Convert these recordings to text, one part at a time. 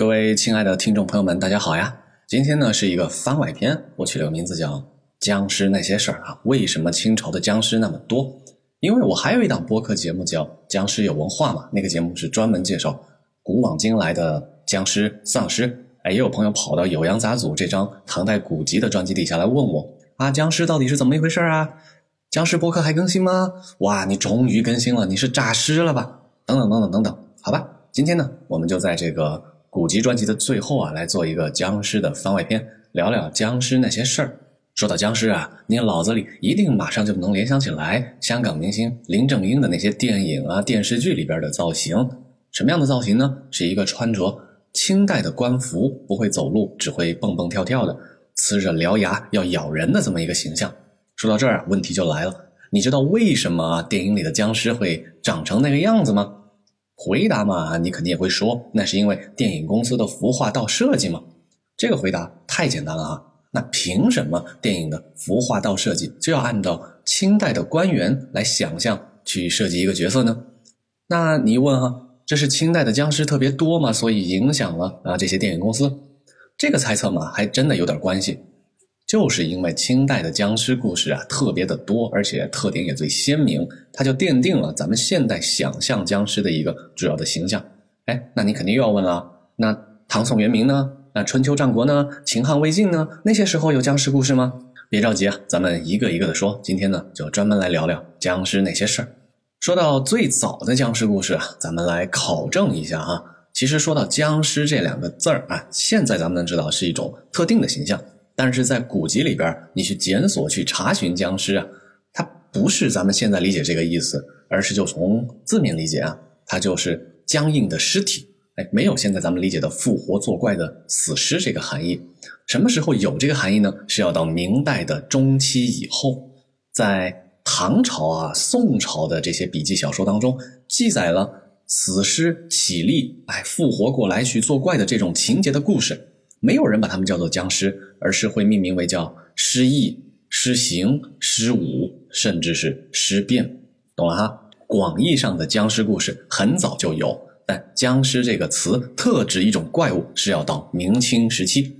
各位亲爱的听众朋友们，大家好呀！今天呢是一个番外篇，我取了个名字叫《僵尸那些事儿》啊。为什么清朝的僵尸那么多？因为我还有一档播客节目叫《僵尸有文化》嘛，那个节目是专门介绍古往今来的僵尸、丧尸。哎，也有朋友跑到《酉阳杂俎》这张唐代古籍的专辑底下来问我啊，僵尸到底是怎么一回事啊？僵尸播客还更新吗？哇，你终于更新了，你是诈尸了吧？等等等等等等，好吧，今天呢，我们就在这个。古籍专辑的最后啊，来做一个僵尸的番外篇，聊聊僵尸那些事儿。说到僵尸啊，你脑子里一定马上就能联想起来香港明星林正英的那些电影啊、电视剧里边的造型。什么样的造型呢？是一个穿着清代的官服，不会走路，只会蹦蹦跳跳的，呲着獠牙要咬人的这么一个形象。说到这儿啊，问题就来了，你知道为什么电影里的僵尸会长成那个样子吗？回答嘛，你肯定也会说，那是因为电影公司的服化道设计嘛。这个回答太简单了啊！那凭什么电影的服化道设计就要按照清代的官员来想象去设计一个角色呢？那你一问哈，这是清代的僵尸特别多嘛，所以影响了啊这些电影公司？这个猜测嘛，还真的有点关系。就是因为清代的僵尸故事啊特别的多，而且特点也最鲜明，它就奠定了咱们现代想象僵尸的一个主要的形象。哎，那你肯定又要问了，那唐宋元明呢？那春秋战国呢？秦汉魏晋呢？那些时候有僵尸故事吗？别着急啊，咱们一个一个的说。今天呢，就专门来聊聊僵尸那些事儿。说到最早的僵尸故事啊，咱们来考证一下啊。其实说到僵尸这两个字儿啊，现在咱们能知道是一种特定的形象。但是在古籍里边，你去检索、去查询僵尸啊，它不是咱们现在理解这个意思，而是就从字面理解啊，它就是僵硬的尸体，哎，没有现在咱们理解的复活作怪的死尸这个含义。什么时候有这个含义呢？是要到明代的中期以后，在唐朝啊、宋朝的这些笔记小说当中，记载了死尸起立，哎，复活过来去作怪的这种情节的故事。没有人把他们叫做僵尸，而是会命名为叫失忆、失行、失武，甚至是失变，懂了哈？广义上的僵尸故事很早就有，但僵尸这个词特指一种怪物，是要到明清时期。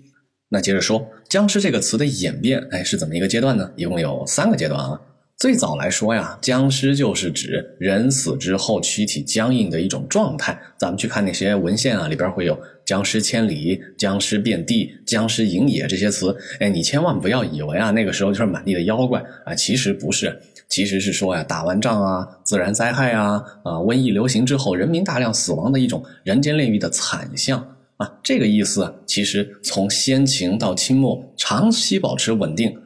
那接着说，僵尸这个词的演变，哎，是怎么一个阶段呢？一共有三个阶段啊。最早来说呀，僵尸就是指人死之后躯体僵硬的一种状态。咱们去看那些文献啊，里边会有“僵尸千里”“僵尸遍地”“僵尸营野”这些词。哎，你千万不要以为啊，那个时候就是满地的妖怪啊，其实不是，其实是说呀，打完仗啊，自然灾害啊，啊，瘟疫流行之后，人民大量死亡的一种人间炼狱的惨象啊，这个意思其实从先秦到清末长期保持稳定。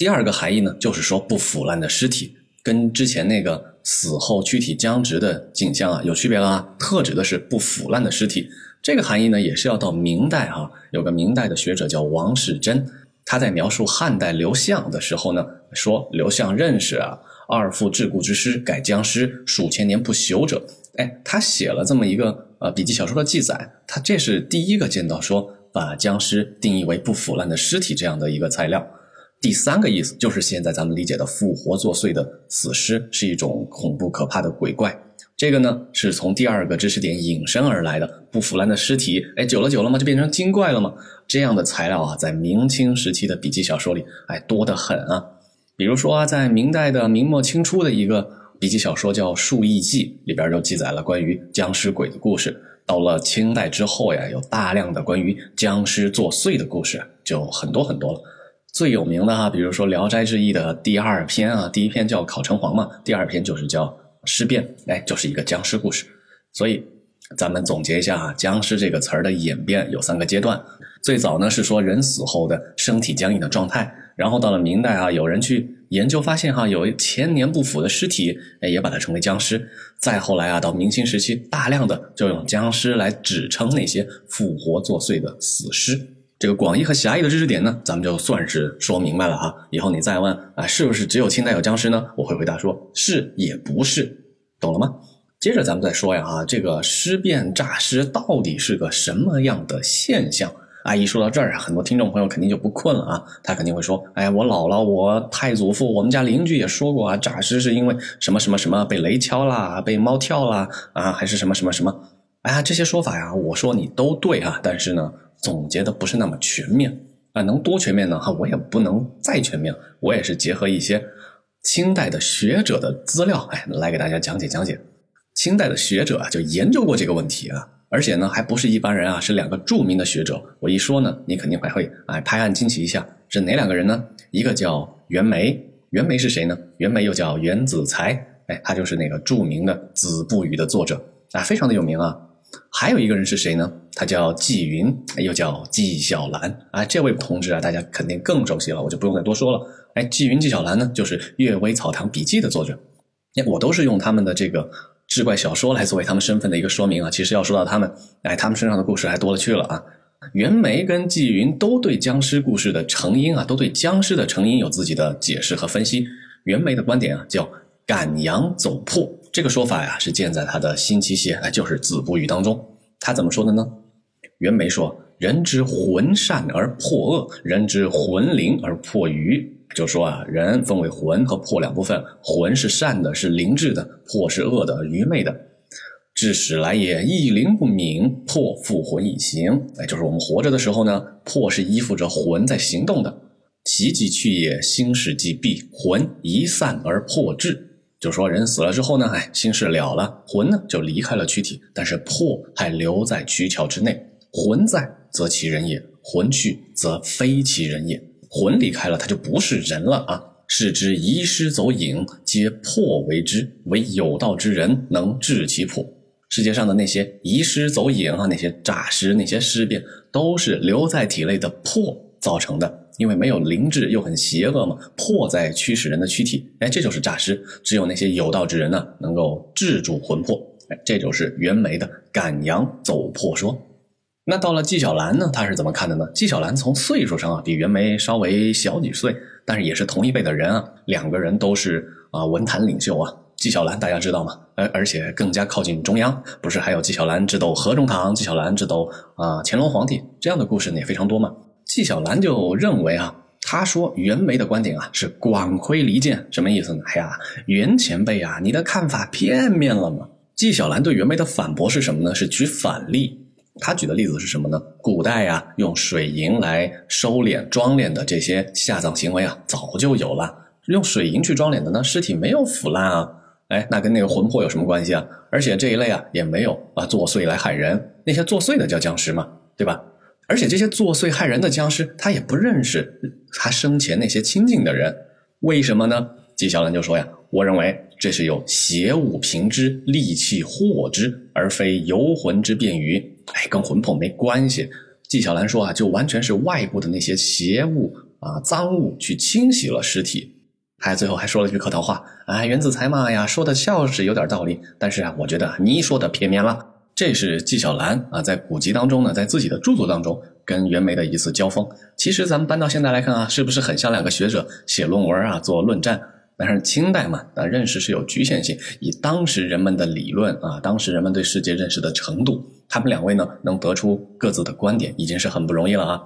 第二个含义呢，就是说不腐烂的尸体，跟之前那个死后躯体僵直的景象啊有区别了啊，特指的是不腐烂的尸体。这个含义呢，也是要到明代哈，有个明代的学者叫王世贞，他在描述汉代刘向的时候呢，说刘向认识啊二父桎梏之师，改僵尸数千年不朽者。哎，他写了这么一个呃笔记小说的记载，他这是第一个见到说把僵尸定义为不腐烂的尸体这样的一个材料。第三个意思就是现在咱们理解的复活作祟的死尸是一种恐怖可怕的鬼怪，这个呢是从第二个知识点引申而来的。不腐烂的尸体，哎，久了久了嘛，就变成精怪了吗？这样的材料啊，在明清时期的笔记小说里，哎，多得很啊。比如说啊，在明代的明末清初的一个笔记小说叫《数异记》，里边就记载了关于僵尸鬼的故事。到了清代之后呀，有大量的关于僵尸作祟的故事，就很多很多了。最有名的哈，比如说《聊斋志异》的第二篇啊，第一篇叫考城隍嘛，第二篇就是叫尸变，哎，就是一个僵尸故事。所以咱们总结一下啊，僵尸这个词儿的演变有三个阶段。最早呢是说人死后的身体僵硬的状态，然后到了明代啊，有人去研究发现哈，有千年不腐的尸体，哎，也把它称为僵尸。再后来啊，到明清时期，大量的就用僵尸来指称那些复活作祟的死尸。这个广义和狭义的知识点呢，咱们就算是说明白了哈。以后你再问啊，是不是只有清代有僵尸呢？我会回答说是也不是，懂了吗？接着咱们再说呀啊，这个尸变诈尸到底是个什么样的现象？啊，一说到这儿啊，很多听众朋友肯定就不困了啊，他肯定会说，哎，我姥姥、我太祖父、我们家邻居也说过啊，诈尸是因为什么什么什么被雷敲啦，被猫跳啦，啊，还是什么什么什么。哎呀，这些说法呀，我说你都对啊，但是呢，总结的不是那么全面啊。能多全面呢？哈，我也不能再全面，我也是结合一些清代的学者的资料，哎，来给大家讲解讲解。清代的学者啊，就研究过这个问题啊，而且呢，还不是一般人啊，是两个著名的学者。我一说呢，你肯定还会哎拍案惊奇一下，是哪两个人呢？一个叫袁枚，袁枚是谁呢？袁枚又叫袁子才，哎，他就是那个著名的《子不语》的作者啊，非常的有名啊。还有一个人是谁呢？他叫纪云，又叫纪晓岚啊。这位同志啊，大家肯定更熟悉了，我就不用再多说了。哎，纪云、纪晓岚呢，就是《阅微草堂笔记》的作者。哎，我都是用他们的这个志怪小说来作为他们身份的一个说明啊。其实要说到他们，哎，他们身上的故事还多了去了啊。袁枚跟纪云都对僵尸故事的成因啊，都对僵尸的成因有自己的解释和分析。袁枚的观点啊，叫赶羊走破。这个说法呀，是建在他的新奇写，就是《子不语》当中。他怎么说的呢？袁枚说：“人之魂善而破恶，人之魂灵而破愚。”就说啊，人分为魂和魄两部分，魂是善的，是灵智的；魄是恶的，愚昧的。至始来也，意灵不敏，魄附魂以行。哎，就是我们活着的时候呢，魄是依附着魂在行动的。其即去也，心事即毕，魂一散而魄至。就说人死了之后呢，哎，心事了了，魂呢就离开了躯体，但是魄还留在躯壳之内。魂在则其人也，魂去则非其人也。魂离开了，他就不是人了啊！是之遗失走影，皆魄为之，唯有道之人能治其魄。世界上的那些遗失走影啊，那些诈尸、那些尸变，都是留在体内的魄造成的。因为没有灵智又很邪恶嘛，魄在驱使人的躯体，哎，这就是诈尸。只有那些有道之人呢，能够制住魂魄，哎，这就是袁枚的赶羊走魄说。那到了纪晓岚呢，他是怎么看的呢？纪晓岚从岁数上啊，比袁枚稍微小几岁，但是也是同一辈的人啊，两个人都是啊文坛领袖啊。纪晓岚大家知道吗？而而且更加靠近中央，不是还有纪晓岚智斗何中堂、纪晓岚智斗啊乾隆皇帝这样的故事呢，也非常多嘛。纪晓岚就认为啊，他说袁枚的观点啊是广窥离间，什么意思呢？哎呀，袁前辈啊，你的看法片面了嘛。纪晓岚对袁枚的反驳是什么呢？是举反例。他举的例子是什么呢？古代呀，用水银来收敛装殓的这些下葬行为啊，早就有了。用水银去装殓的呢，尸体没有腐烂啊，哎，那跟那个魂魄有什么关系啊？而且这一类啊，也没有啊作祟来害人，那些作祟的叫僵尸嘛，对吧？而且这些作祟害人的僵尸，他也不认识他生前那些亲近的人，为什么呢？纪晓岚就说呀：“我认为这是有邪物平之，利器惑之，而非游魂之便于。哎，跟魂魄没关系。”纪晓岚说啊，就完全是外部的那些邪物啊、脏物去清洗了尸体。还最后还说了句客套话：“啊，袁子才嘛呀，说的笑是有点道理，但是啊，我觉得你说的片面了。”这是纪晓岚啊，在古籍当中呢，在自己的著作当中跟袁枚的一次交锋。其实咱们搬到现在来看啊，是不是很像两个学者写论文啊，做论战？但是清代嘛，啊，认识是有局限性。以当时人们的理论啊，当时人们对世界认识的程度，他们两位呢，能得出各自的观点，已经是很不容易了啊。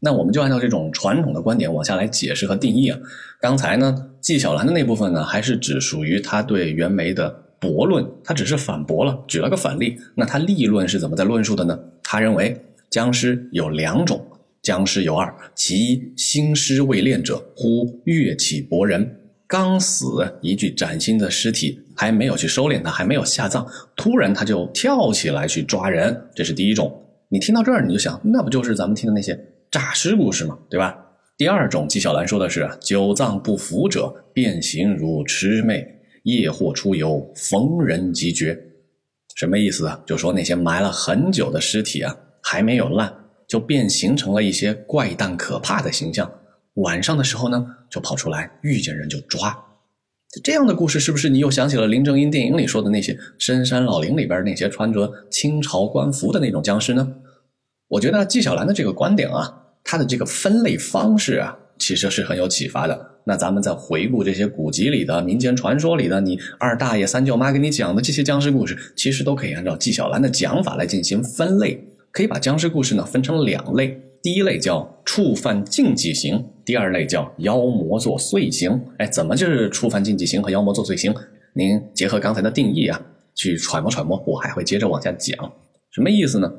那我们就按照这种传统的观点往下来解释和定义啊。刚才呢，纪晓岚的那部分呢，还是只属于他对袁枚的。驳论，他只是反驳了，举了个反例。那他立论是怎么在论述的呢？他认为僵尸有两种，僵尸有二，其一心尸未练者，忽跃起搏人，刚死一具崭新的尸体还没有去收敛它，还没有下葬，突然他就跳起来去抓人，这是第一种。你听到这儿你就想，那不就是咱们听的那些诈尸故事吗？对吧？第二种，纪晓岚说的是久葬不腐者，变形如魑魅。夜货出游，逢人即绝，什么意思啊？就说那些埋了很久的尸体啊，还没有烂，就变形成了一些怪诞可怕的形象。晚上的时候呢，就跑出来，遇见人就抓。这样的故事是不是你又想起了林正英电影里说的那些深山老林里边那些穿着清朝官服的那种僵尸呢？我觉得纪晓岚的这个观点啊，他的这个分类方式啊，其实是很有启发的。那咱们再回顾这些古籍里的民间传说里的，你二大爷、三舅妈给你讲的这些僵尸故事，其实都可以按照纪晓岚的讲法来进行分类。可以把僵尸故事呢分成两类，第一类叫触犯禁忌型，第二类叫妖魔作祟型。哎，怎么就是触犯禁忌型和妖魔作祟型？您结合刚才的定义啊，去揣摩揣摩。我还会接着往下讲。什么意思呢？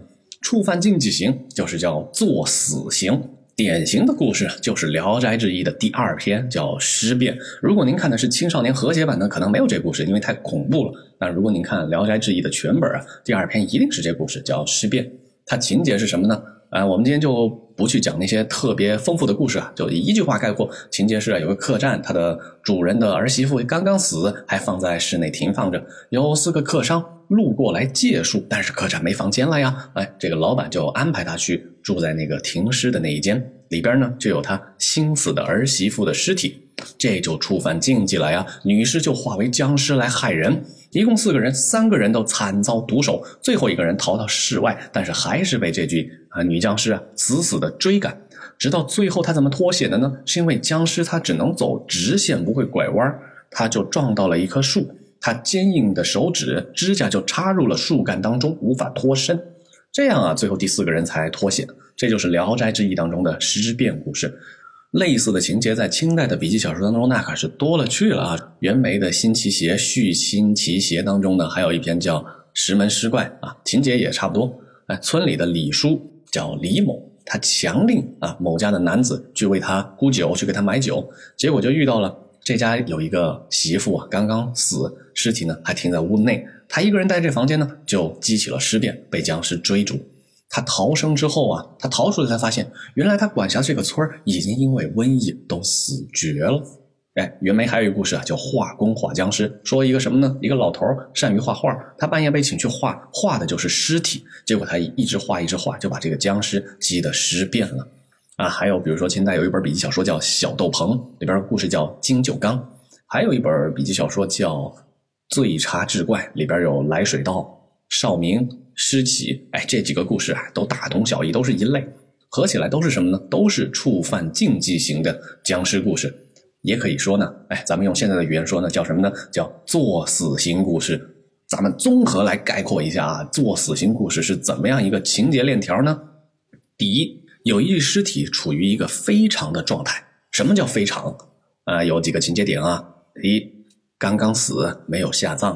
触犯禁忌刑就是叫做死刑。典型的故事就是《聊斋志异》的第二篇，叫《尸变》。如果您看的是青少年和谐版的，可能没有这故事，因为太恐怖了。那如果您看《聊斋志异》的全本啊，第二篇一定是这故事，叫《尸变》。它情节是什么呢？啊，我们今天就不去讲那些特别丰富的故事啊，就一句话概括：情节是啊有个客栈，它的主人的儿媳妇刚刚死，还放在室内停放着，有四个客商路过来借宿，但是客栈没房间了呀。哎，这个老板就安排他去住在那个停尸的那一间，里边呢就有他新死的儿媳妇的尸体，这就触犯禁忌了呀。女尸就化为僵尸来害人。一共四个人，三个人都惨遭毒手，最后一个人逃到室外，但是还是被这具啊女僵尸啊死死的追赶，直到最后他怎么脱险的呢？是因为僵尸它只能走直线，不会拐弯，他就撞到了一棵树，他坚硬的手指指甲就插入了树干当中，无法脱身，这样啊，最后第四个人才脱险。这就是《聊斋志异》当中的尸变故事。类似的情节在清代的笔记小说当中那可是多了去了啊！袁枚的《新奇邪·续新奇邪》当中呢，还有一篇叫《石门尸怪》啊，情节也差不多。哎，村里的李叔叫李某，他强令啊某家的男子去为他沽酒，去给他买酒，结果就遇到了这家有一个媳妇啊刚刚死，尸体呢还停在屋内，他一个人待这房间呢，就激起了尸变，被僵尸追逐。他逃生之后啊，他逃出来才发现，原来他管辖这个村已经因为瘟疫都死绝了。哎，袁枚还有一个故事啊，叫画工画僵尸，说一个什么呢？一个老头善于画画，他半夜被请去画画的就是尸体，结果他一直画一直画，就把这个僵尸激得尸变了。啊，还有比如说清代有一本笔记小说叫《小豆棚》，里边故事叫金九刚，还有一本笔记小说叫《醉茶志怪》，里边有来水道、少明。尸起，哎，这几个故事啊，都大同小异，都是一类，合起来都是什么呢？都是触犯禁忌型的僵尸故事，也可以说呢，哎，咱们用现在的语言说呢，叫什么呢？叫作死型故事。咱们综合来概括一下啊，作死型故事是怎么样一个情节链条呢？第一，有一具尸体处于一个非常的状态。什么叫非常？啊，有几个情节点啊。第一，刚刚死，没有下葬；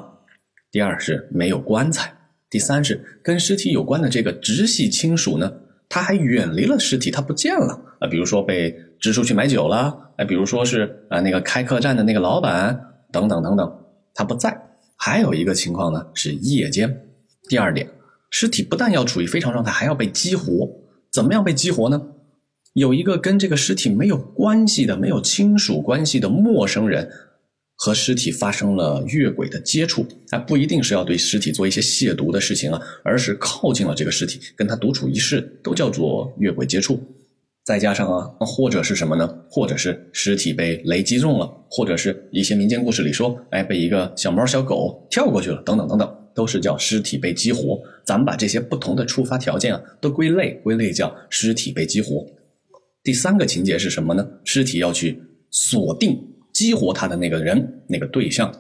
第二是没有棺材。第三是跟尸体有关的这个直系亲属呢，他还远离了尸体，他不见了啊。比如说被支出去买酒了，哎，比如说是啊那个开客栈的那个老板等等等等，他不在。还有一个情况呢是夜间。第二点，尸体不但要处于非常状态，还要被激活。怎么样被激活呢？有一个跟这个尸体没有关系的、没有亲属关系的陌生人。和尸体发生了越轨的接触，啊不一定是要对尸体做一些亵渎的事情啊，而是靠近了这个尸体，跟他独处一室，都叫做越轨接触。再加上啊，或者是什么呢？或者是尸体被雷击中了，或者是一些民间故事里说，哎，被一个小猫小狗跳过去了，等等等等，都是叫尸体被激活。咱们把这些不同的触发条件啊，都归类归类叫尸体被激活。第三个情节是什么呢？尸体要去锁定。激活他的那个人，那个对象，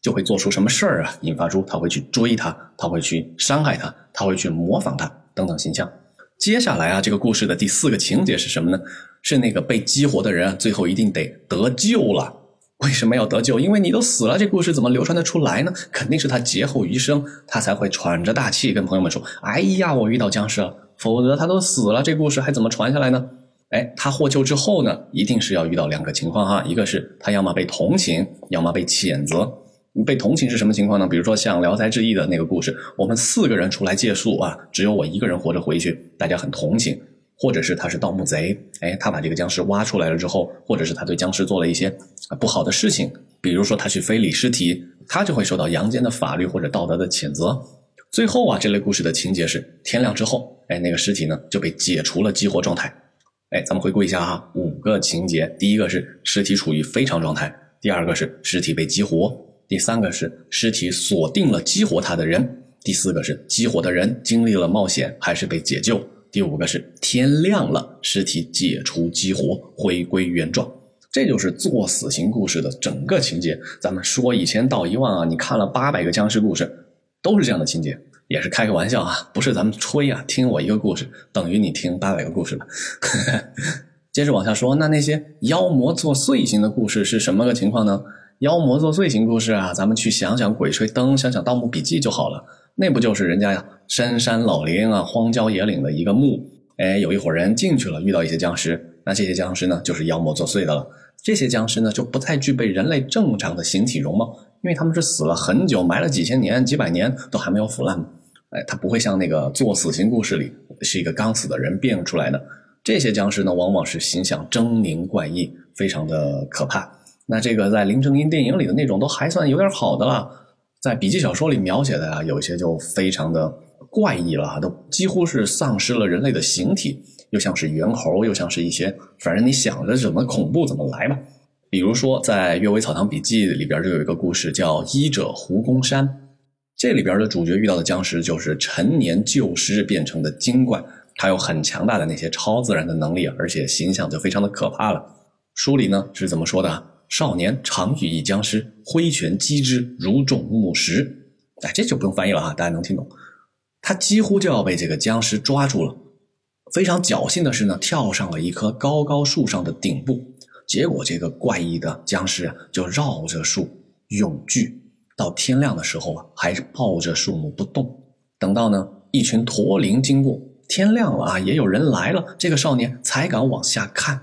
就会做出什么事儿啊？引发出他会去追他，他会去伤害他，他会去模仿他等等形象。接下来啊，这个故事的第四个情节是什么呢？是那个被激活的人啊最后一定得得救了。为什么要得救？因为你都死了，这故事怎么流传得出来呢？肯定是他劫后余生，他才会喘着大气跟朋友们说：“哎呀，我遇到僵尸了。”否则他都死了，这故事还怎么传下来呢？哎，他获救之后呢，一定是要遇到两个情况哈，一个是他要么被同情，要么被谴责。被同情是什么情况呢？比如说像《聊斋志异》的那个故事，我们四个人出来借宿啊，只有我一个人活着回去，大家很同情。或者是他是盗墓贼，哎，他把这个僵尸挖出来了之后，或者是他对僵尸做了一些不好的事情，比如说他去非礼尸体，他就会受到阳间的法律或者道德的谴责。最后啊，这类故事的情节是天亮之后，哎，那个尸体呢就被解除了激活状态。哎，咱们回顾一下哈，五个情节：第一个是尸体处于非常状态；第二个是尸体被激活；第三个是尸体锁定了激活它的人；第四个是激活的人经历了冒险还是被解救；第五个是天亮了，尸体解除激活，回归原状。这就是作死型故事的整个情节。咱们说一千道一万啊，你看了八百个僵尸故事，都是这样的情节。也是开个玩笑啊，不是咱们吹啊。听我一个故事，等于你听八百个故事吧。接着往下说，那那些妖魔作祟型的故事是什么个情况呢？妖魔作祟型故事啊，咱们去想想《鬼吹灯》，想想《盗墓笔记》就好了。那不就是人家呀深山老林啊、荒郊野岭的一个墓？哎，有一伙人进去了，遇到一些僵尸，那这些僵尸呢就是妖魔作祟的了。这些僵尸呢就不太具备人类正常的形体容貌，因为他们是死了很久，埋了几千年、几百年都还没有腐烂。哎，他不会像那个做死刑故事里是一个刚死的人变出来的。这些僵尸呢，往往是形象狰狞怪异，非常的可怕。那这个在林正英电影里的那种都还算有点好的了，在笔记小说里描写的啊，有一些就非常的怪异了，都几乎是丧失了人类的形体，又像是猿猴，又像是一些，反正你想着怎么恐怖怎么来吧。比如说在《阅微草堂笔记》里边就有一个故事叫《医者胡公山》，这里边的主角遇到的僵尸就是陈年旧尸变成的精怪。他有很强大的那些超自然的能力，而且形象就非常的可怕了。书里呢是怎么说的？少年常遇一僵尸，挥拳击之，如中木石。哎，这就不用翻译了哈，大家能听懂。他几乎就要被这个僵尸抓住了。非常侥幸的是呢，跳上了一棵高高树上的顶部。结果这个怪异的僵尸啊，就绕着树永居，到天亮的时候啊，还是抱着树木不动。等到呢，一群驼铃经过。天亮了啊，也有人来了。这个少年才敢往下看，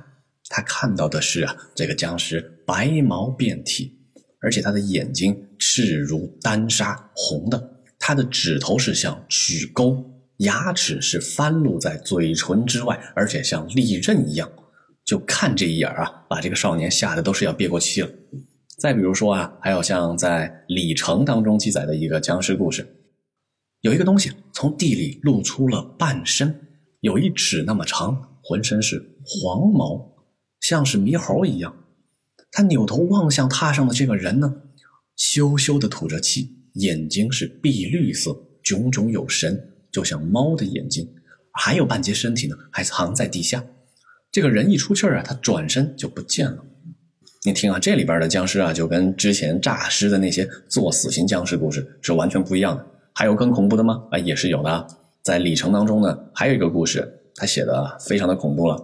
他看到的是啊，这个僵尸白毛遍体，而且他的眼睛赤如丹砂，红的。他的指头是像曲钩，牙齿是翻露在嘴唇之外，而且像利刃一样。就看这一眼啊，把这个少年吓得都是要憋过气了。再比如说啊，还有像在《李成》当中记载的一个僵尸故事。有一个东西从地里露出了半身，有一尺那么长，浑身是黄毛，像是猕猴一样。他扭头望向榻上的这个人呢，羞羞的吐着气，眼睛是碧绿色，炯炯有神，就像猫的眼睛。还有半截身体呢，还藏在地下。这个人一出气儿啊，他转身就不见了。你听啊，这里边的僵尸啊，就跟之前诈尸的那些做死刑僵尸故事是完全不一样的。还有更恐怖的吗？啊，也是有的。在里程当中呢，还有一个故事，他写的非常的恐怖了。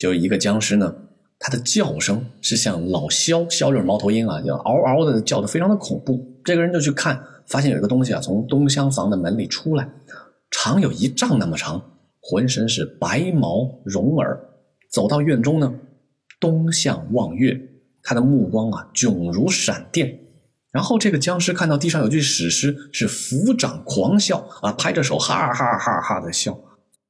就一个僵尸呢，他的叫声是像老枭，枭就是猫头鹰啊，就嗷嗷的叫的，非常的恐怖。这个人就去看，发现有一个东西啊，从东厢房的门里出来，长有一丈那么长，浑身是白毛绒耳，走到院中呢，东向望月，他的目光啊，炯如闪电。然后这个僵尸看到地上有具死尸，是抚掌狂笑啊，拍着手哈哈哈哈的笑。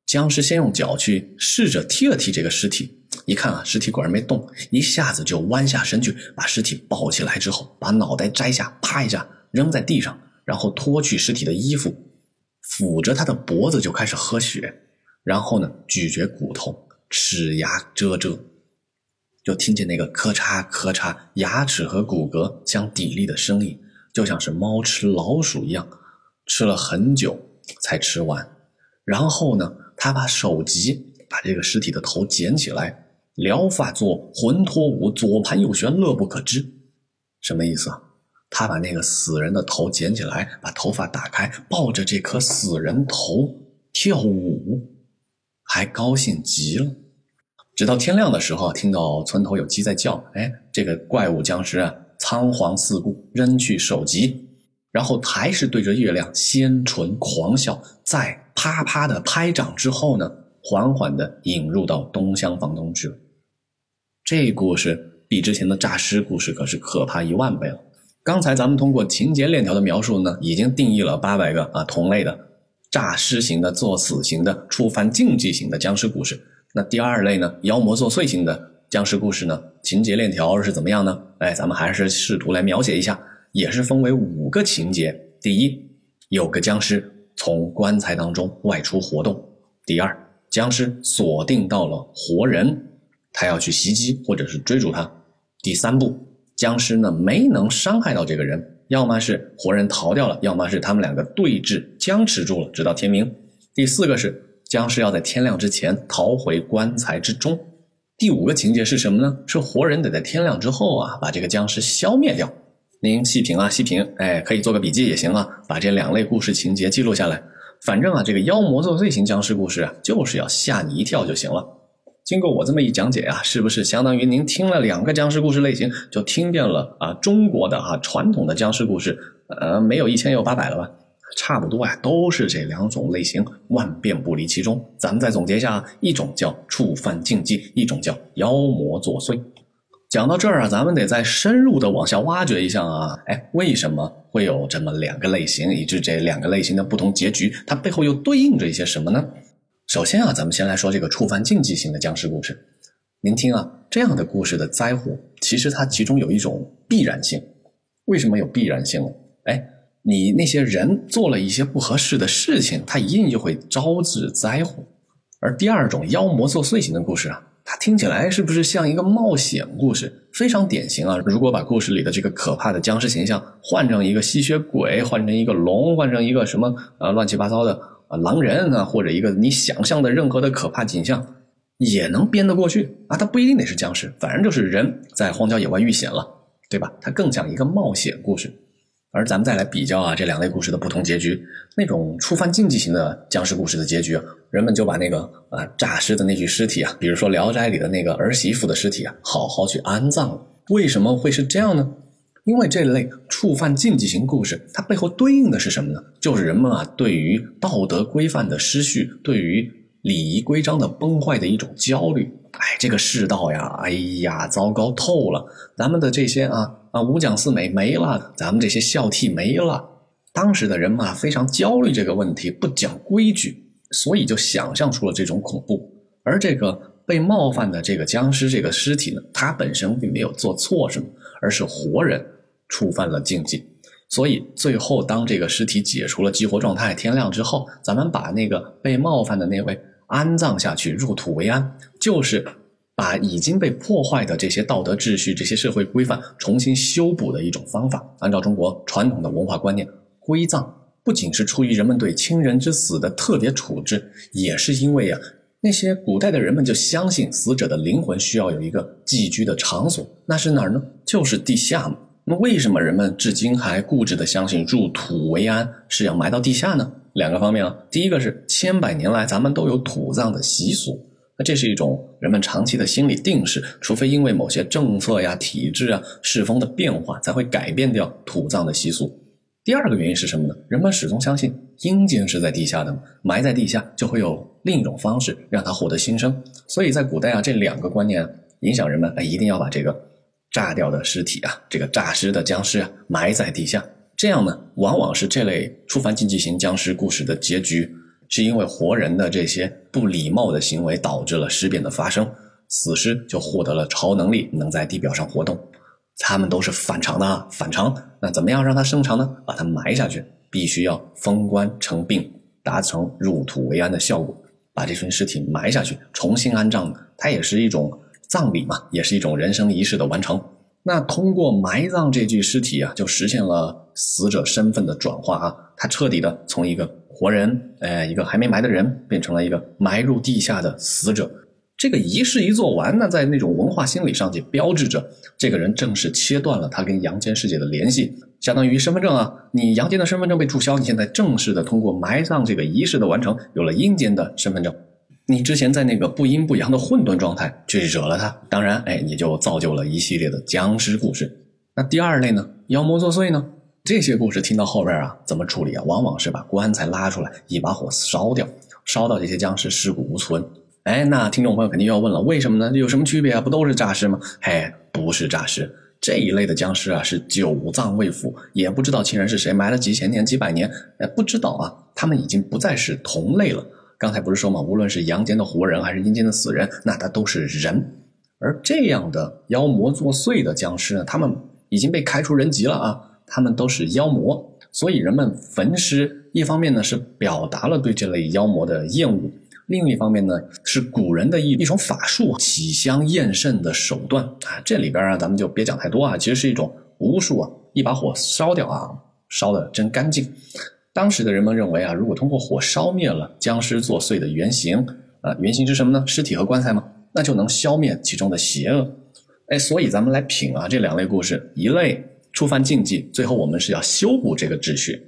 僵尸先用脚去试着踢了踢这个尸体，一看啊，尸体果然没动，一下子就弯下身去，把尸体抱起来之后，把脑袋摘下，啪一下扔在地上，然后脱去尸体的衣服，抚着他的脖子就开始喝血，然后呢，咀嚼骨头，齿牙遮遮。就听见那个咔嚓咔嚓，牙齿和骨骼相砥砺的声音，就像是猫吃老鼠一样，吃了很久才吃完。然后呢，他把手急把这个尸体的头捡起来，撩发做魂托舞，左盘右旋，乐不可支。什么意思啊？他把那个死人的头捡起来，把头发打开，抱着这颗死人头跳舞，还高兴极了。直到天亮的时候，听到村头有鸡在叫，哎，这个怪物僵尸啊，仓皇四顾，扔去首级，然后还是对着月亮先唇狂笑，再啪啪的拍掌之后呢，缓缓的引入到东厢房中去了。这故事比之前的诈尸故事可是可怕一万倍了。刚才咱们通过情节链条的描述呢，已经定义了八百个啊同类的诈尸型的、作死型的、触犯禁忌型的僵尸故事。那第二类呢，妖魔作祟型的僵尸故事呢，情节链条是怎么样呢？哎，咱们还是试图来描写一下，也是分为五个情节。第一，有个僵尸从棺材当中外出活动；第二，僵尸锁定到了活人，他要去袭击或者是追逐他；第三步，僵尸呢没能伤害到这个人，要么是活人逃掉了，要么是他们两个对峙僵持住了，直到天明；第四个是。僵尸要在天亮之前逃回棺材之中。第五个情节是什么呢？是活人得在天亮之后啊，把这个僵尸消灭掉。您细品啊，细品，哎，可以做个笔记也行啊，把这两类故事情节记录下来。反正啊，这个妖魔作祟型僵尸故事啊，就是要吓你一跳就行了。经过我这么一讲解啊，是不是相当于您听了两个僵尸故事类型，就听遍了啊中国的啊传统的僵尸故事？呃，没有一千有八百了吧？差不多呀，都是这两种类型，万变不离其中。咱们再总结一下，一种叫触犯禁忌，一种叫妖魔作祟。讲到这儿啊，咱们得再深入的往下挖掘一下啊，哎，为什么会有这么两个类型，以致这两个类型的不同结局，它背后又对应着一些什么呢？首先啊，咱们先来说这个触犯禁忌型的僵尸故事。您听啊，这样的故事的灾祸，其实它其中有一种必然性。为什么有必然性呢？哎。你那些人做了一些不合适的事情，他一定就会招致灾祸。而第二种妖魔作祟型的故事啊，它听起来是不是像一个冒险故事？非常典型啊！如果把故事里的这个可怕的僵尸形象换成一个吸血鬼，换成一个龙，换成一个什么呃乱七八糟的啊狼人啊，或者一个你想象的任何的可怕景象，也能编得过去啊！它不一定得是僵尸，反正就是人在荒郊野外遇险了，对吧？它更像一个冒险故事。而咱们再来比较啊，这两类故事的不同结局。那种触犯禁忌型的僵尸故事的结局，人们就把那个啊诈尸的那具尸体啊，比如说《聊斋》里的那个儿媳妇的尸体啊，好好去安葬了。为什么会是这样呢？因为这类触犯禁忌型故事，它背后对应的是什么呢？就是人们啊对于道德规范的失序，对于礼仪规章的崩坏的一种焦虑。哎，这个世道呀，哎呀，糟糕透了！咱们的这些啊啊五讲四美没了，咱们这些孝悌没了。当时的人嘛，非常焦虑这个问题，不讲规矩，所以就想象出了这种恐怖。而这个被冒犯的这个僵尸这个尸体呢，它本身并没有做错什么，而是活人触犯了禁忌。所以最后，当这个尸体解除了激活状态，天亮之后，咱们把那个被冒犯的那位。安葬下去，入土为安，就是把已经被破坏的这些道德秩序、这些社会规范重新修补的一种方法。按照中国传统的文化观念，归葬不仅是出于人们对亲人之死的特别处置，也是因为啊，那些古代的人们就相信死者的灵魂需要有一个寄居的场所，那是哪儿呢？就是地下嘛。那为什么人们至今还固执的相信入土为安是要埋到地下呢？两个方面啊，第一个是千百年来咱们都有土葬的习俗，这是一种人们长期的心理定势，除非因为某些政策呀、体制啊、世风的变化，才会改变掉土葬的习俗。第二个原因是什么呢？人们始终相信阴间是在地下的，埋在地下就会有另一种方式让它获得新生。所以在古代啊，这两个观念影响人们，哎，一定要把这个炸掉的尸体啊，这个诈尸的僵尸啊，埋在地下。这样呢，往往是这类触犯禁忌型僵尸故事的结局，是因为活人的这些不礼貌的行为导致了尸变的发生，死尸就获得了超能力，能在地表上活动。他们都是反常的啊，反常。那怎么样让它生长呢？把它埋下去，必须要封棺成病，达成入土为安的效果。把这群尸体埋下去，重新安葬，它也是一种葬礼嘛，也是一种人生仪式的完成。那通过埋葬这具尸体啊，就实现了死者身份的转化啊，他彻底的从一个活人，哎，一个还没埋的人，变成了一个埋入地下的死者。这个仪式一做完，那在那种文化心理上就标志着这个人正式切断了他跟阳间世界的联系，相当于身份证啊，你阳间的身份证被注销，你现在正式的通过埋葬这个仪式的完成，有了阴间的身份证。你之前在那个不阴不阳的混沌状态去惹了他，当然，哎，你就造就了一系列的僵尸故事。那第二类呢，妖魔作祟呢？这些故事听到后边啊，怎么处理啊？往往是把棺材拉出来，一把火烧掉，烧到这些僵尸尸骨无存。哎，那听众朋友肯定又要问了，为什么呢？有什么区别啊？不都是诈尸吗？嘿，不是诈尸，这一类的僵尸啊，是久葬未腐，也不知道亲人是谁，埋了几千年、几百年，哎，不知道啊，他们已经不再是同类了。刚才不是说嘛，无论是阳间的活人还是阴间的死人，那他都是人。而这样的妖魔作祟的僵尸呢，他们已经被开除人籍了啊，他们都是妖魔。所以人们焚尸，一方面呢是表达了对这类妖魔的厌恶，另一方面呢是古人的一一种法术，起香厌甚的手段啊。这里边啊，咱们就别讲太多啊，其实是一种巫术啊，一把火烧掉啊，烧的真干净。当时的人们认为啊，如果通过火烧灭了僵尸作祟的原型，啊，原型是什么呢？尸体和棺材吗？那就能消灭其中的邪恶。哎，所以咱们来品啊，这两类故事，一类触犯禁忌，最后我们是要修补这个秩序，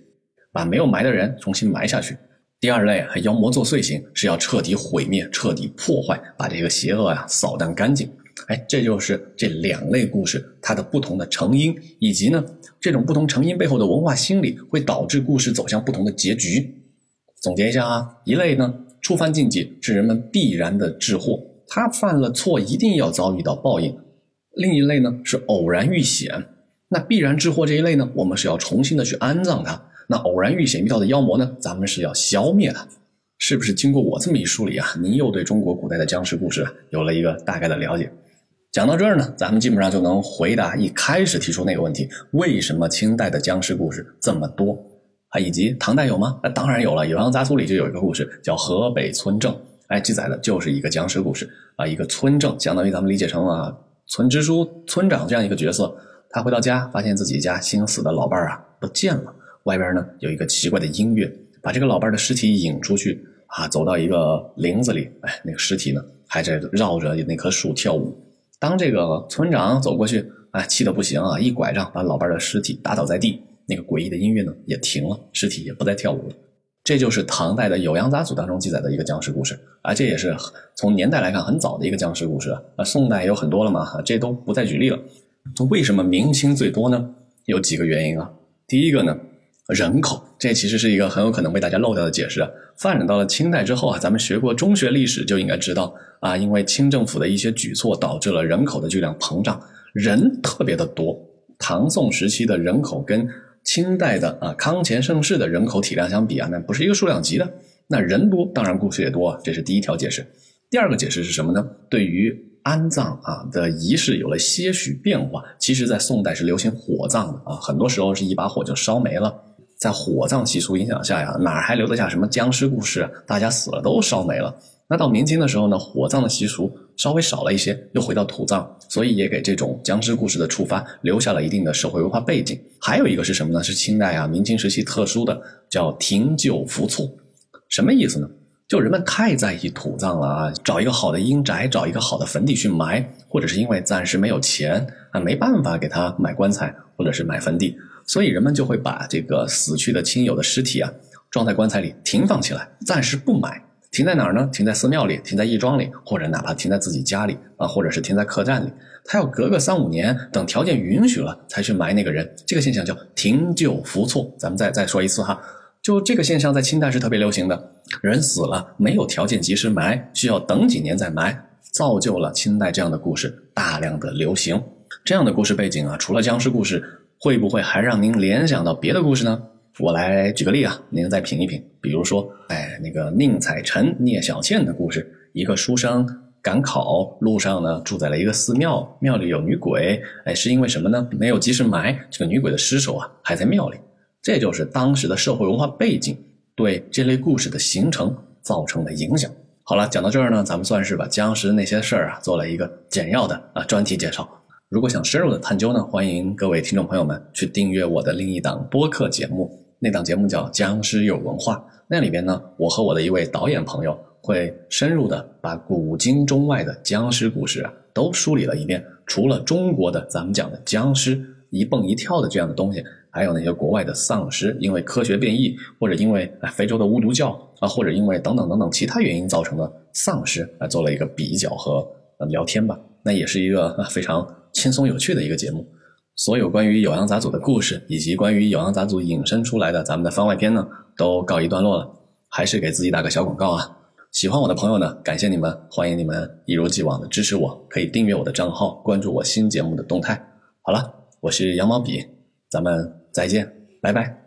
把没有埋的人重新埋下去；第二类还妖魔作祟型，是要彻底毁灭、彻底破坏，把这个邪恶呀扫荡干净。哎，这就是这两类故事它的不同的成因，以及呢这种不同成因背后的文化心理会导致故事走向不同的结局。总结一下啊，一类呢触犯禁忌是人们必然的致祸，他犯了错一定要遭遇到报应；另一类呢是偶然遇险，那必然致祸这一类呢，我们是要重新的去安葬它；那偶然遇险遇到的妖魔呢，咱们是要消灭它。是不是经过我这么一梳理啊，您又对中国古代的僵尸故事有了一个大概的了解？讲到这儿呢，咱们基本上就能回答一开始提出那个问题：为什么清代的僵尸故事这么多啊？以及唐代有吗？那当然有了，《酉阳杂俎》里就有一个故事叫河北村正，哎，记载的就是一个僵尸故事啊。一个村正相当于咱们理解成啊村支书、村长这样一个角色，他回到家发现自己家新死的老伴儿啊不见了，外边呢有一个奇怪的音乐，把这个老伴儿的尸体引出去啊，走到一个林子里，哎，那个尸体呢还在绕着那棵树跳舞。当这个村长走过去，哎，气得不行啊！一拐杖把老伴儿的尸体打倒在地，那个诡异的音乐呢也停了，尸体也不再跳舞了。这就是唐代的《酉阳杂俎》当中记载的一个僵尸故事啊，这也是从年代来看很早的一个僵尸故事啊。宋代有很多了嘛，这都不再举例了。为什么明清最多呢？有几个原因啊。第一个呢。人口，这其实是一个很有可能被大家漏掉的解释。发展到了清代之后啊，咱们学过中学历史就应该知道啊，因为清政府的一些举措导致了人口的巨量膨胀，人特别的多。唐宋时期的人口跟清代的啊康乾盛世的人口体量相比啊，那不是一个数量级的。那人多，当然故事也多啊，这是第一条解释。第二个解释是什么呢？对于安葬啊的仪式有了些许变化。其实，在宋代是流行火葬的啊，很多时候是一把火就烧没了。在火葬习俗影响下呀，哪还留得下什么僵尸故事？啊大家死了都烧没了。那到明清的时候呢，火葬的习俗稍微少了一些，又回到土葬，所以也给这种僵尸故事的触发留下了一定的社会文化背景。还有一个是什么呢？是清代啊，明清时期特殊的叫停柩服错，什么意思呢？就人们太在意土葬了啊，找一个好的阴宅，找一个好的坟地去埋，或者是因为暂时没有钱啊，没办法给他买棺材，或者是买坟地。所以人们就会把这个死去的亲友的尸体啊，装在棺材里停放起来，暂时不埋。停在哪儿呢？停在寺庙里，停在义庄里，或者哪怕停在自己家里啊，或者是停在客栈里。他要隔个三五年，等条件允许了才去埋那个人。这个现象叫停柩扶错。咱们再再说一次哈，就这个现象在清代是特别流行的。人死了没有条件及时埋，需要等几年再埋，造就了清代这样的故事大量的流行。这样的故事背景啊，除了僵尸故事。会不会还让您联想到别的故事呢？我来举个例啊，您再品一品。比如说，哎，那个宁采臣聂小倩的故事，一个书生赶考路上呢，住在了一个寺庙，庙里有女鬼，哎，是因为什么呢？没有及时埋这个女鬼的尸首啊，还在庙里。这就是当时的社会文化背景对这类故事的形成造成的影响。好了，讲到这儿呢，咱们算是把僵尸那些事儿啊，做了一个简要的啊专题介绍。如果想深入的探究呢，欢迎各位听众朋友们去订阅我的另一档播客节目，那档节目叫《僵尸有文化》。那里边呢，我和我的一位导演朋友会深入的把古今中外的僵尸故事啊都梳理了一遍。除了中国的咱们讲的僵尸一蹦一跳的这样的东西，还有那些国外的丧尸，因为科学变异，或者因为非洲的巫毒教啊，或者因为等等等等其他原因造成的丧尸，来做了一个比较和聊天吧。那也是一个非常。轻松有趣的一个节目，所有关于《酉阳杂俎》的故事，以及关于《酉阳杂俎》引申出来的咱们的番外篇呢，都告一段落了。还是给自己打个小广告啊！喜欢我的朋友呢，感谢你们，欢迎你们一如既往的支持我，可以订阅我的账号，关注我新节目的动态。好了，我是羊毛笔，咱们再见，拜拜。